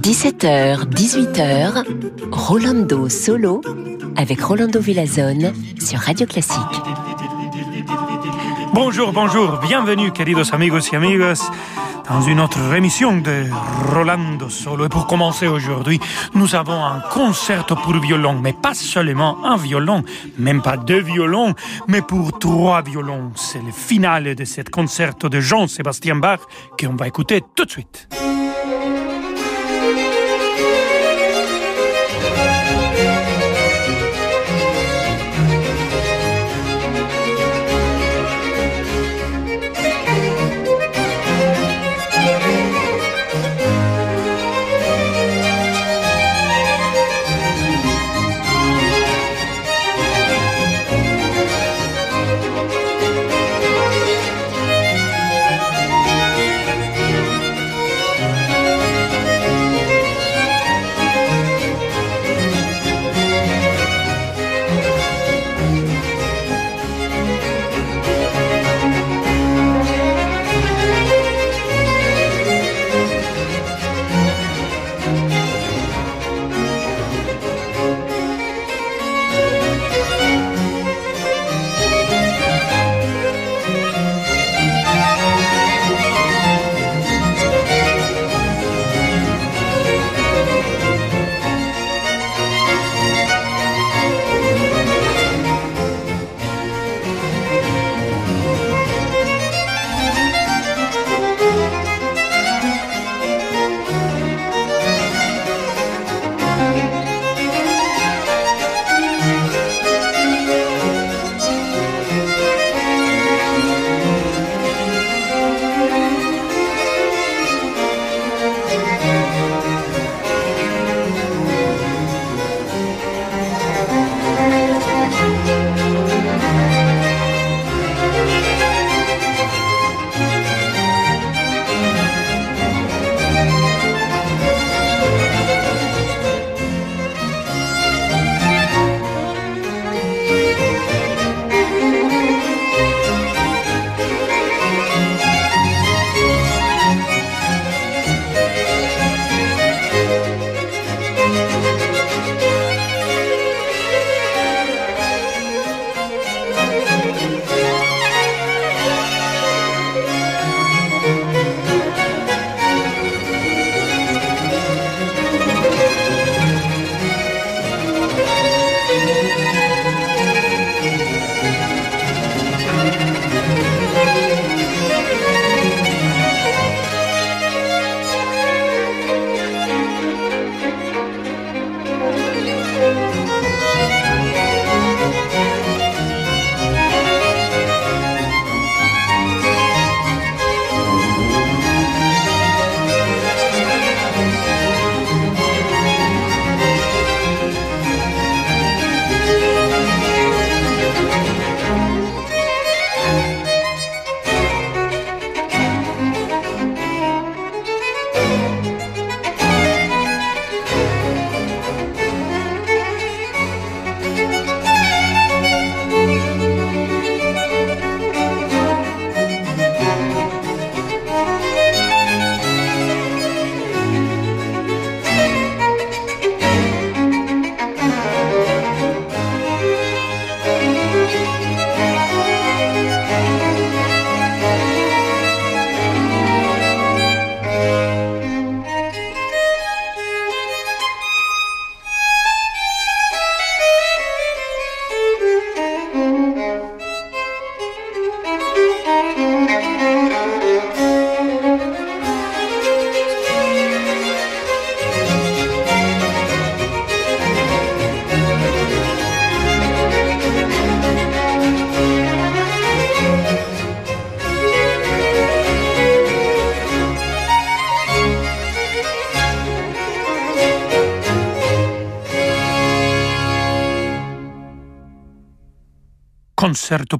17h, 18h, Rolando Solo avec Rolando Villazone sur Radio Classique. Bonjour, bonjour, bienvenue, queridos amigos y amigas dans une autre émission de Rolando Solo. Et pour commencer aujourd'hui, nous avons un concert pour violon, mais pas seulement un violon, même pas deux violons, mais pour trois violons. C'est le final de ce concert de Jean-Sébastien Bach qu'on va écouter tout de suite.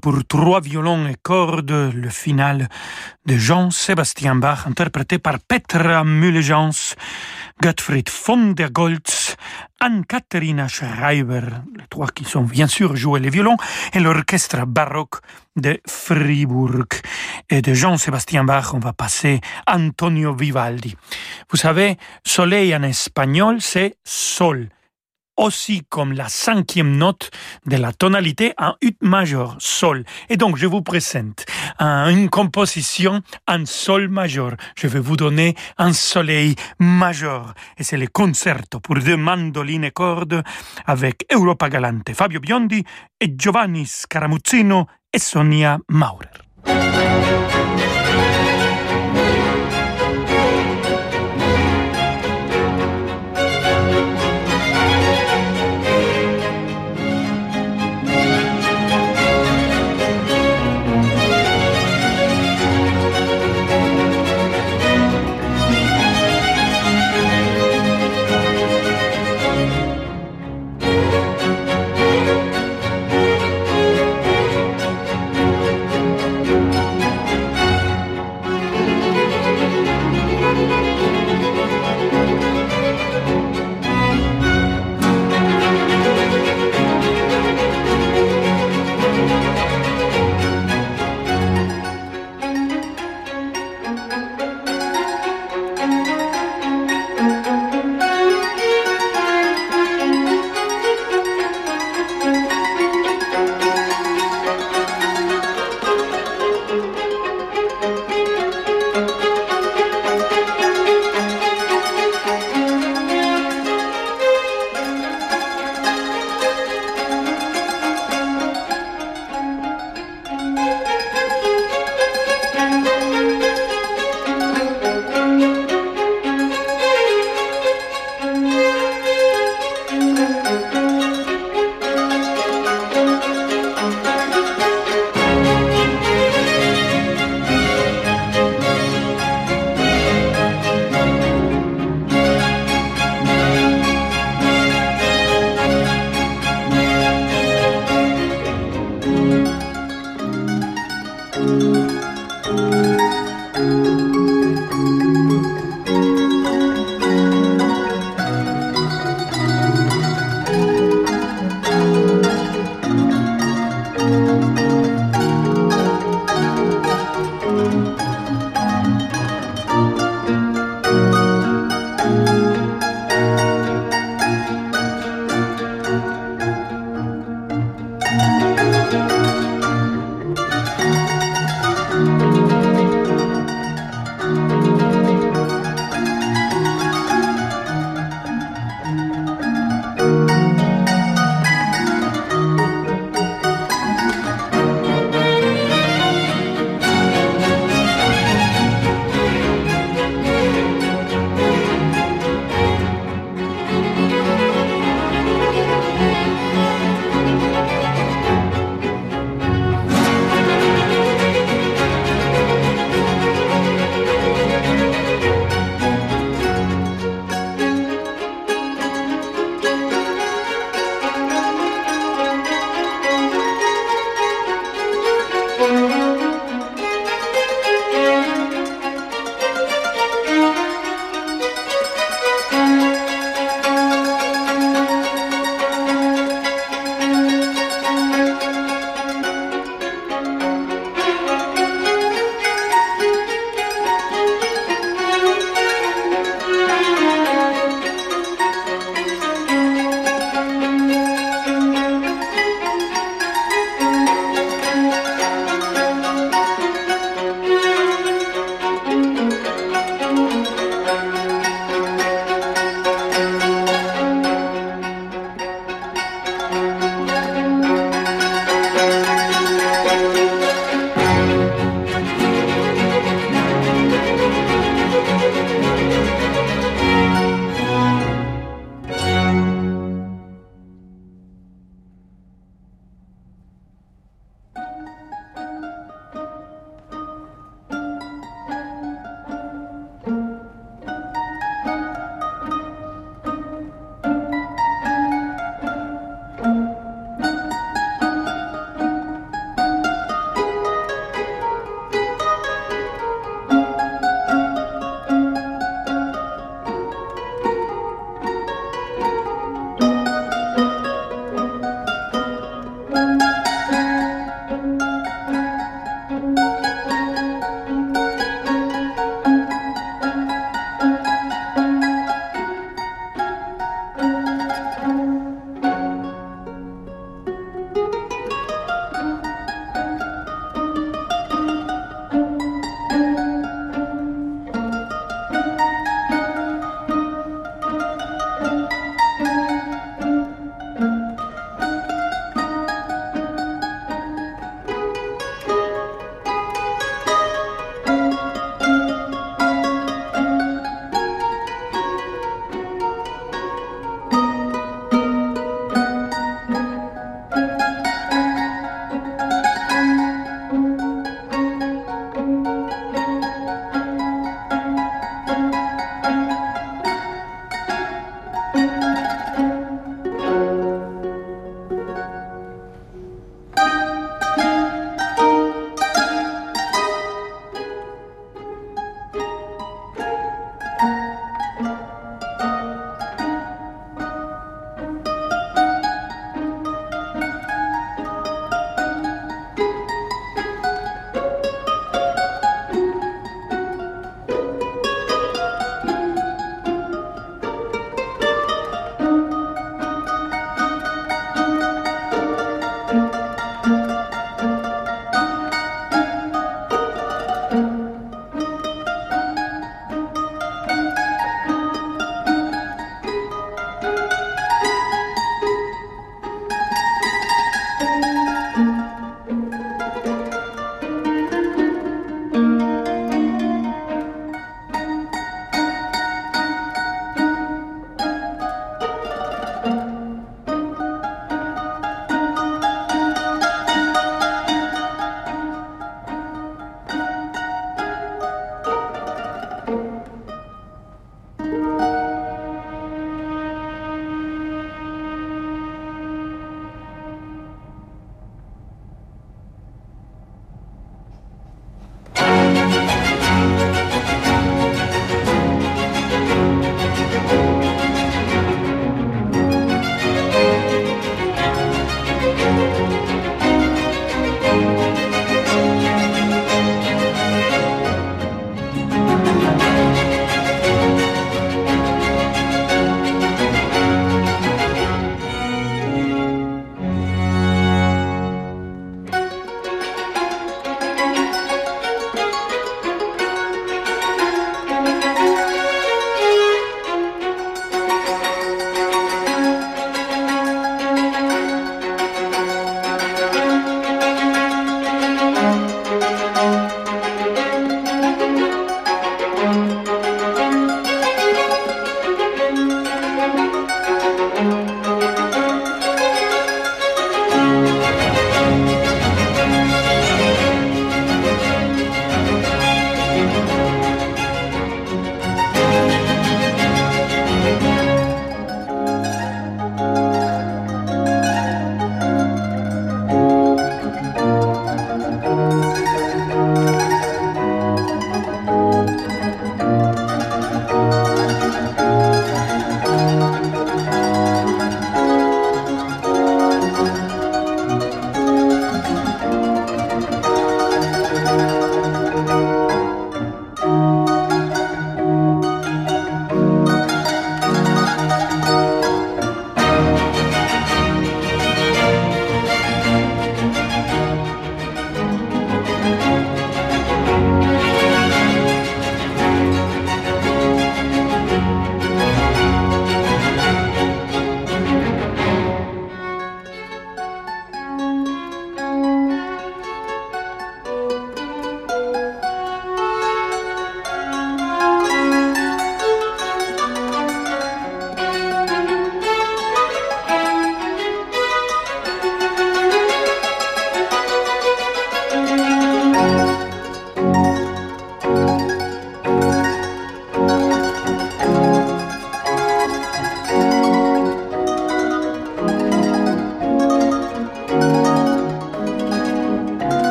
Pour trois violons et cordes, le final de Jean-Sébastien Bach, interprété par Petra Mulligans, Gottfried von der Goltz, Anne-Katharina Schreiber, les trois qui sont bien sûr joués les violons, et l'orchestre baroque de Fribourg. et de Jean-Sébastien Bach, on va passer Antonio Vivaldi. Vous savez, soleil en espagnol, c'est sol aussi comme la cinquième note de la tonalité en ut majeur, sol. Et donc, je vous présente une composition en sol majeur. Je vais vous donner un soleil majeur. Et c'est le concerto pour deux mandolines et cordes avec Europa Galante, Fabio Biondi et Giovanni Scaramuzzino et Sonia Maurer.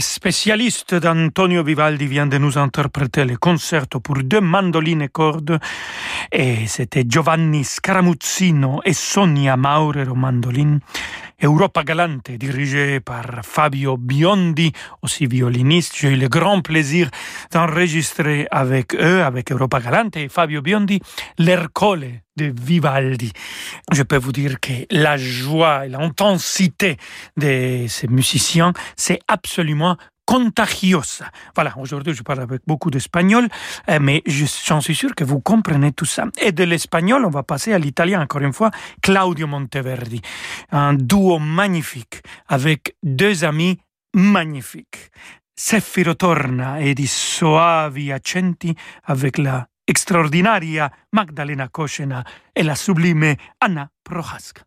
Spécialiste d'Antonio Vivaldi vient de nous interpréter le concerto pour deux mandolines et cordes et c'était Giovanni Scaramuzzino et Sonia Maurer aux mandolines. Europa Galante, dirigé par Fabio Biondi, aussi violiniste. J'ai eu le grand plaisir d'enregistrer avec eux, avec Europa Galante et Fabio Biondi, l'Ercole de Vivaldi. Je peux vous dire que la joie et l'intensité de ces musiciens, c'est absolument contagiosa. Voilà, aujourd'hui je parle avec beaucoup d'espagnol, euh, mais j'en suis sûr que vous comprenez tout ça. Et de l'espagnol, on va passer à l'italien encore une fois, Claudio Monteverdi. Un duo magnifique avec deux amis magnifiques. Sefiro Torna et di Soavi Accenti avec la extraordinaria Magdalena Koschena et la sublime Anna Prohaska.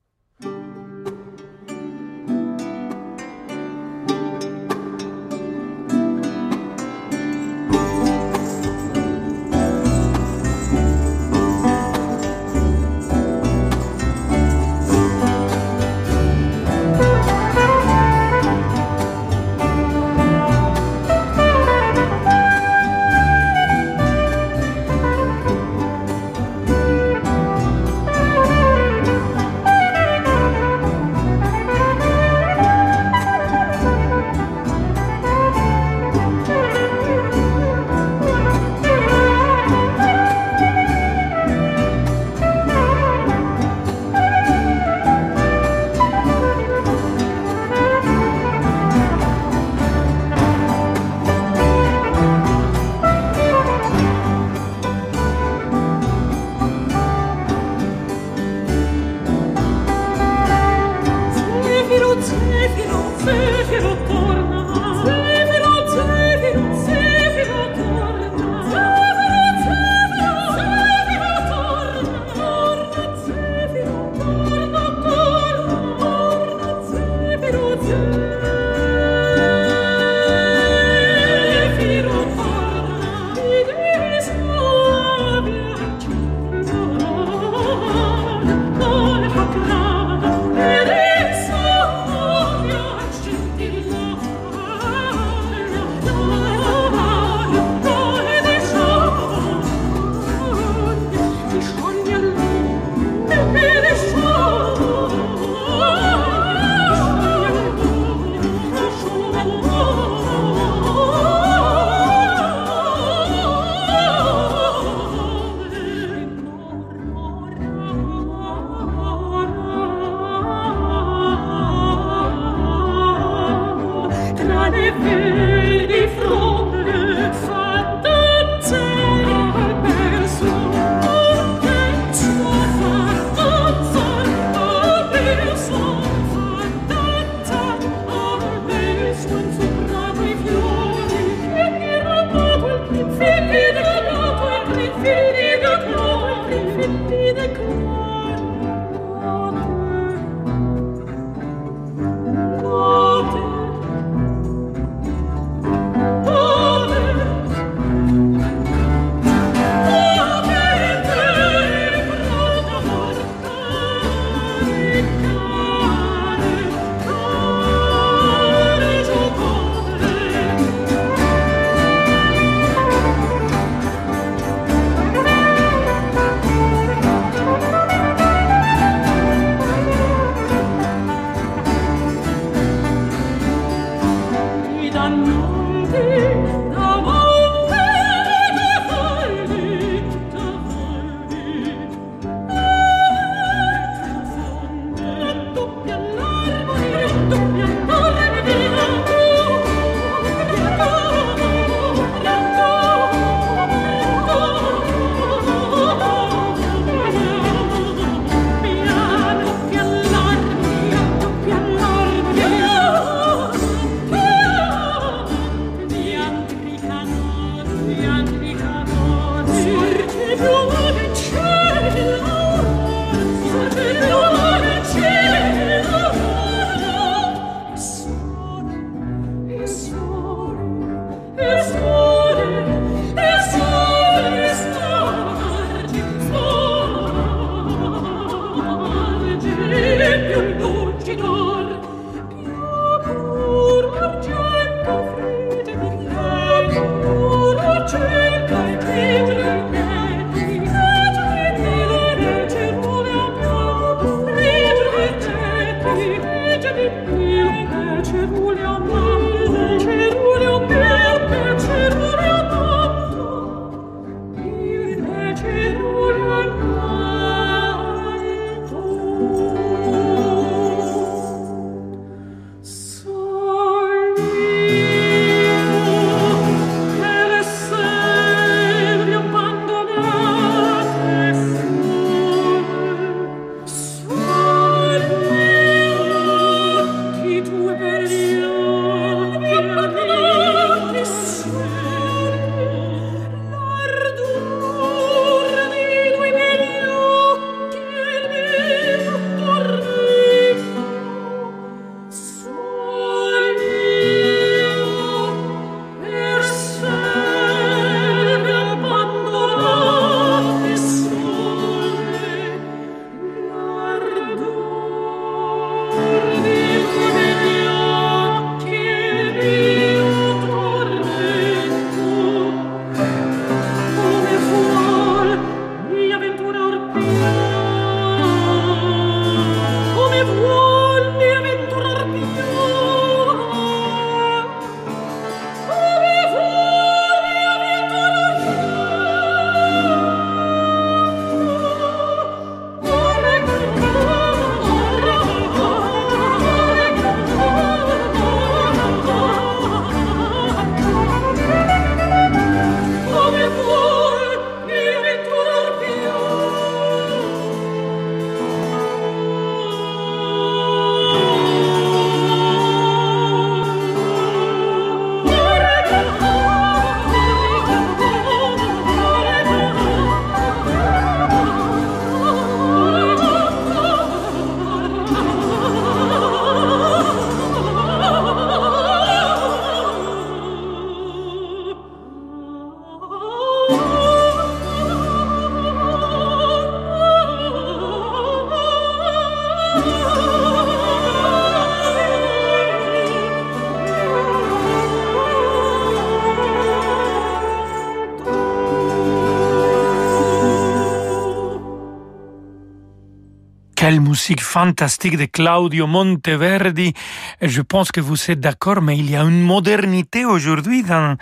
Musique fantastique de Claudio Monteverdi. Je pense que vous êtes d'accord, mais il y a une modernité aujourd'hui dans,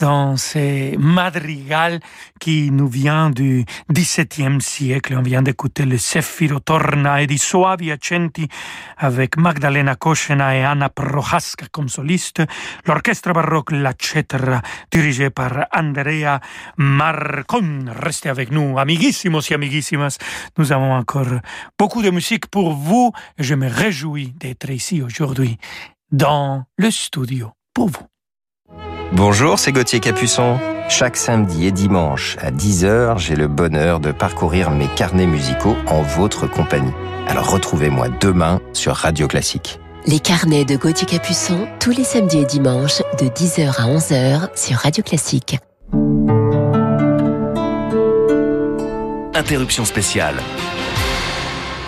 dans ces madrigals qui nous vient du XVIIe siècle. On vient d'écouter le Sefiro Torna et di Soavi Accenti avec Magdalena Koschena et Anna Prohaska comme soliste. L'orchestre baroque La Cetera, dirigé par Andrea Marcon. Restez avec nous, amiguissimos et amiguissimas. Nous avons encore beaucoup de musique pour vous je me réjouis d'être ici aujourd'hui dans le studio pour vous. Bonjour, c'est Gauthier Capuçon. Chaque samedi et dimanche à 10h, j'ai le bonheur de parcourir mes carnets musicaux en votre compagnie. Alors retrouvez-moi demain sur Radio Classique. Les carnets de Gauthier Capuçon, tous les samedis et dimanches de 10h à 11h sur Radio Classique. Interruption spéciale.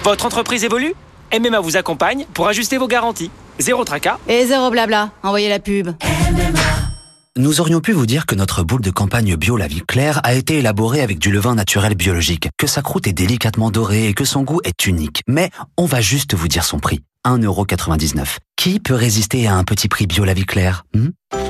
Votre entreprise évolue? MMA vous accompagne pour ajuster vos garanties. Zéro tracas. Et zéro blabla. Envoyez la pub. Nous aurions pu vous dire que notre boule de campagne bio La Claire a été élaborée avec du levain naturel biologique, que sa croûte est délicatement dorée et que son goût est unique. Mais on va juste vous dire son prix. 1,99€. Qui peut résister à un petit prix bio Claire hmm?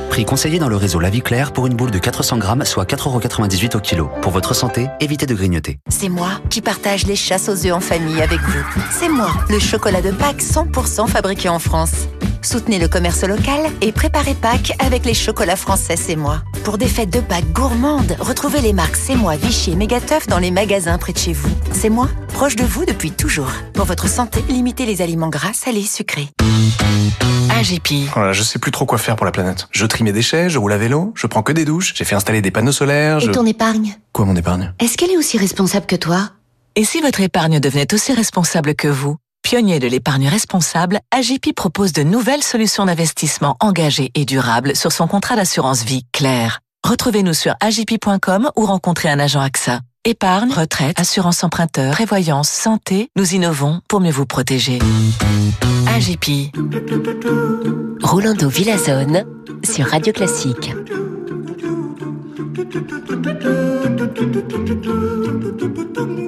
Prix conseillé dans le réseau La Vie Claire pour une boule de 400 grammes, soit 4,98€ au kilo. Pour votre santé, évitez de grignoter. C'est moi qui partage les chasses aux œufs en famille avec vous. C'est moi, le chocolat de Pâques 100% fabriqué en France. Soutenez le commerce local et préparez Pâques avec les chocolats français C'est moi. Pour des fêtes de Pâques gourmandes, retrouvez les marques C'est moi, Vichy et Mégateuf dans les magasins près de chez vous. C'est moi, proche de vous depuis toujours. Pour votre santé, limitez les aliments gras, salés, sucrés. AGP. Voilà, je sais plus trop quoi faire pour la planète. Je trie mes déchets, je roule à vélo, je prends que des douches, j'ai fait installer des panneaux solaires, Et ton épargne? Quoi mon épargne? Est-ce qu'elle est aussi responsable que toi? Et si votre épargne devenait aussi responsable que vous? Pionnier de l'épargne responsable, AGP propose de nouvelles solutions d'investissement engagées et durables sur son contrat d'assurance vie Claire. Retrouvez-nous sur agip.com ou rencontrez un agent AXA. Épargne, retraite, assurance emprunteur, prévoyance, santé, nous innovons pour mieux vous protéger. AGP. Rolando Villazone sur Radio Classique.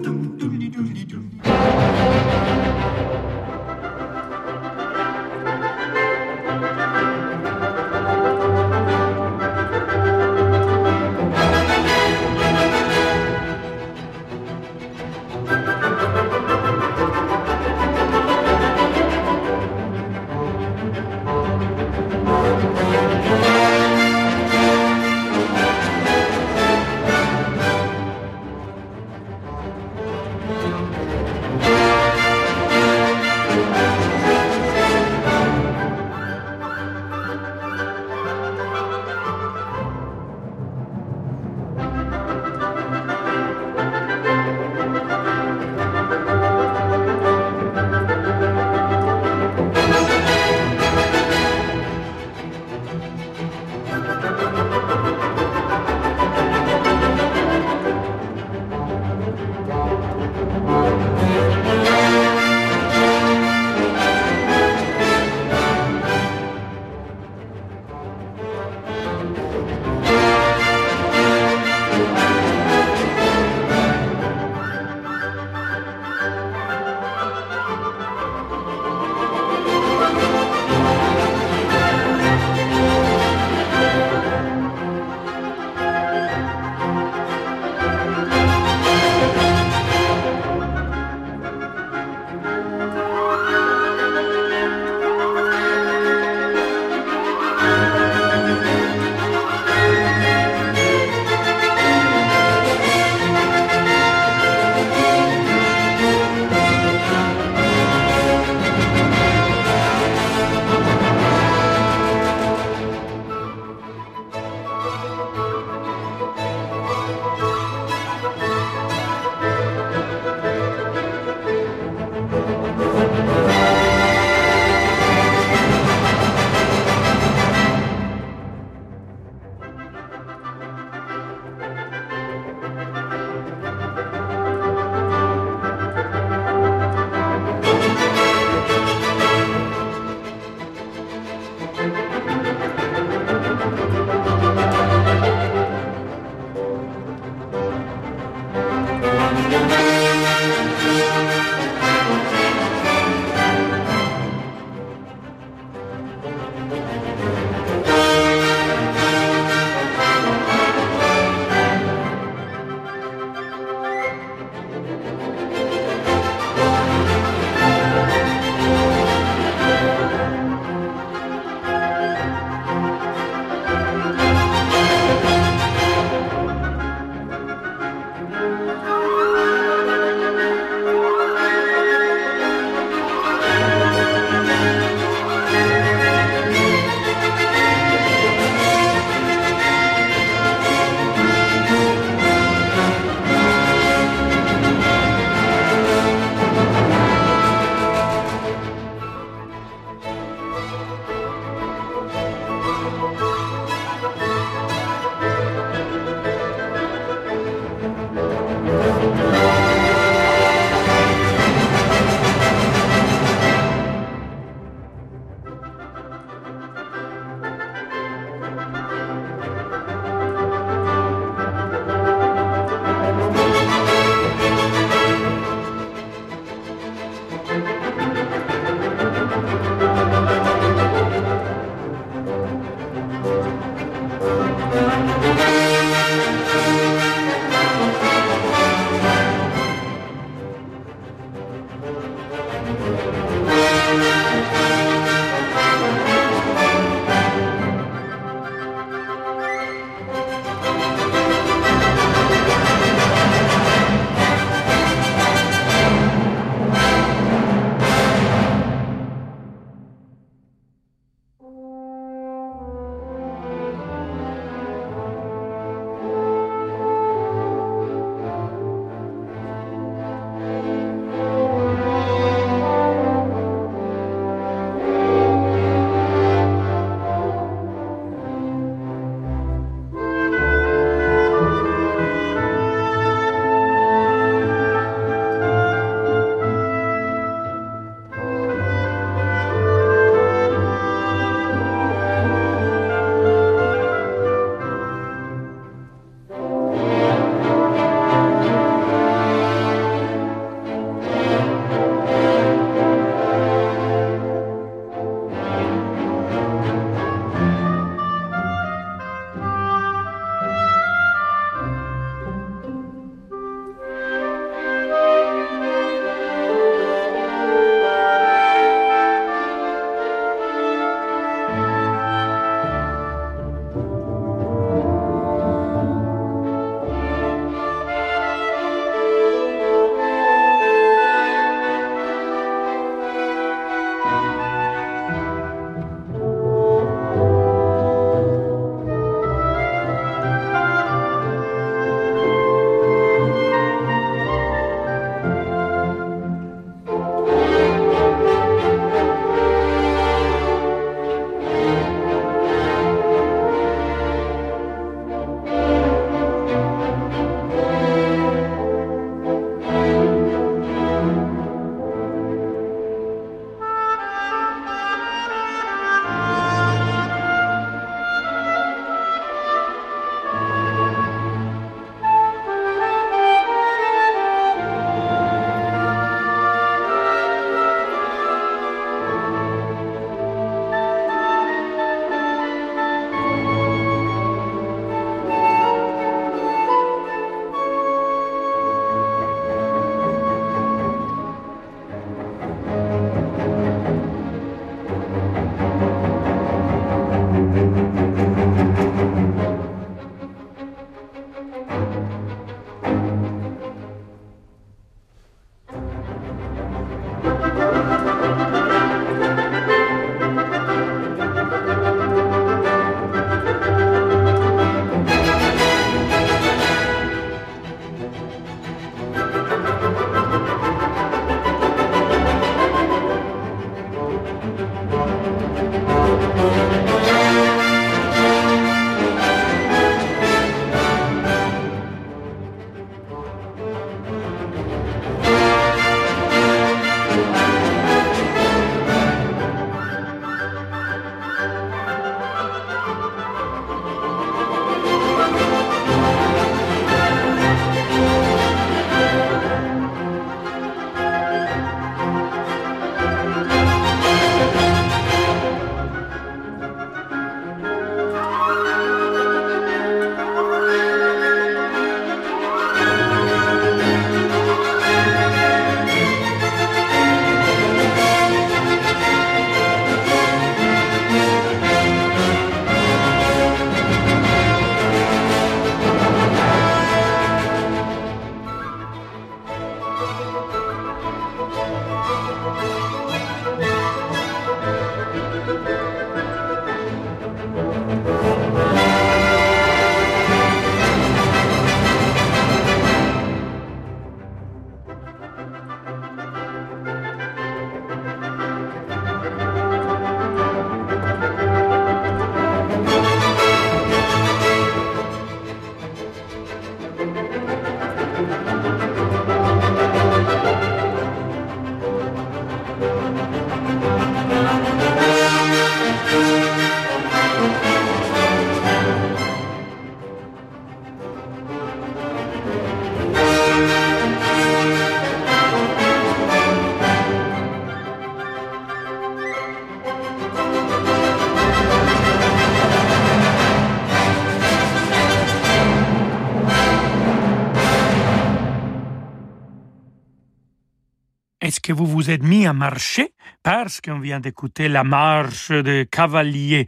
à marcher parce qu'on vient d'écouter la marche de cavaliers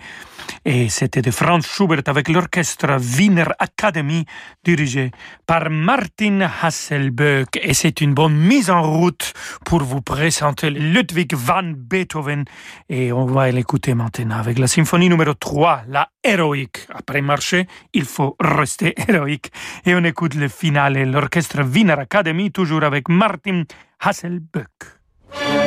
et c'était de Franz Schubert avec l'orchestre Wiener Academy dirigé par Martin Hasselböck et c'est une bonne mise en route pour vous présenter Ludwig van Beethoven et on va l'écouter maintenant avec la symphonie numéro 3, la héroïque. Après marcher, il faut rester héroïque et on écoute le final et l'orchestre Wiener Academy toujours avec Martin Hasselböck. Música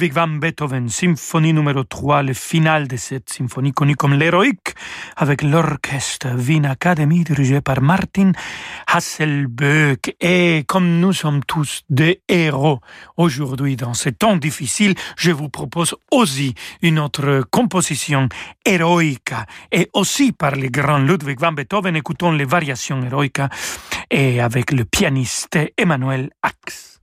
Ludwig van Beethoven, symphonie numéro 3, le final de cette symphonie connue comme l'héroïque, avec l'orchestre Wien Academy dirigé par Martin Hasselböck. Et comme nous sommes tous des héros aujourd'hui dans ces temps difficiles, je vous propose aussi une autre composition héroïque et aussi par le grand Ludwig van Beethoven. Écoutons les variations héroïques et avec le pianiste Emmanuel Axe.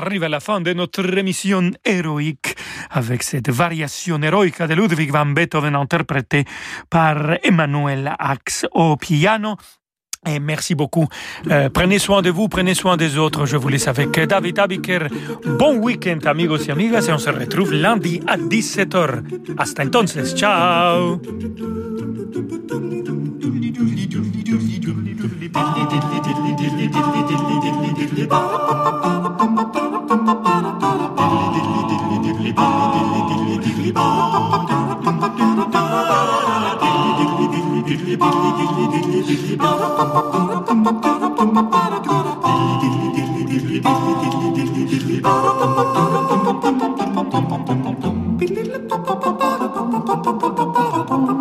Arrive à la fin de notre émission héroïque avec cette variation héroïque de Ludwig van Beethoven interprétée par Emmanuel Axe au piano. Et merci beaucoup. Euh, prenez soin de vous, prenez soin des autres. Je vous laisse avec David Abiker. Bon week-end, amigos y amigas, et on se retrouve lundi à 17h. Hasta entonces. Ciao. Bum bum bum bum bum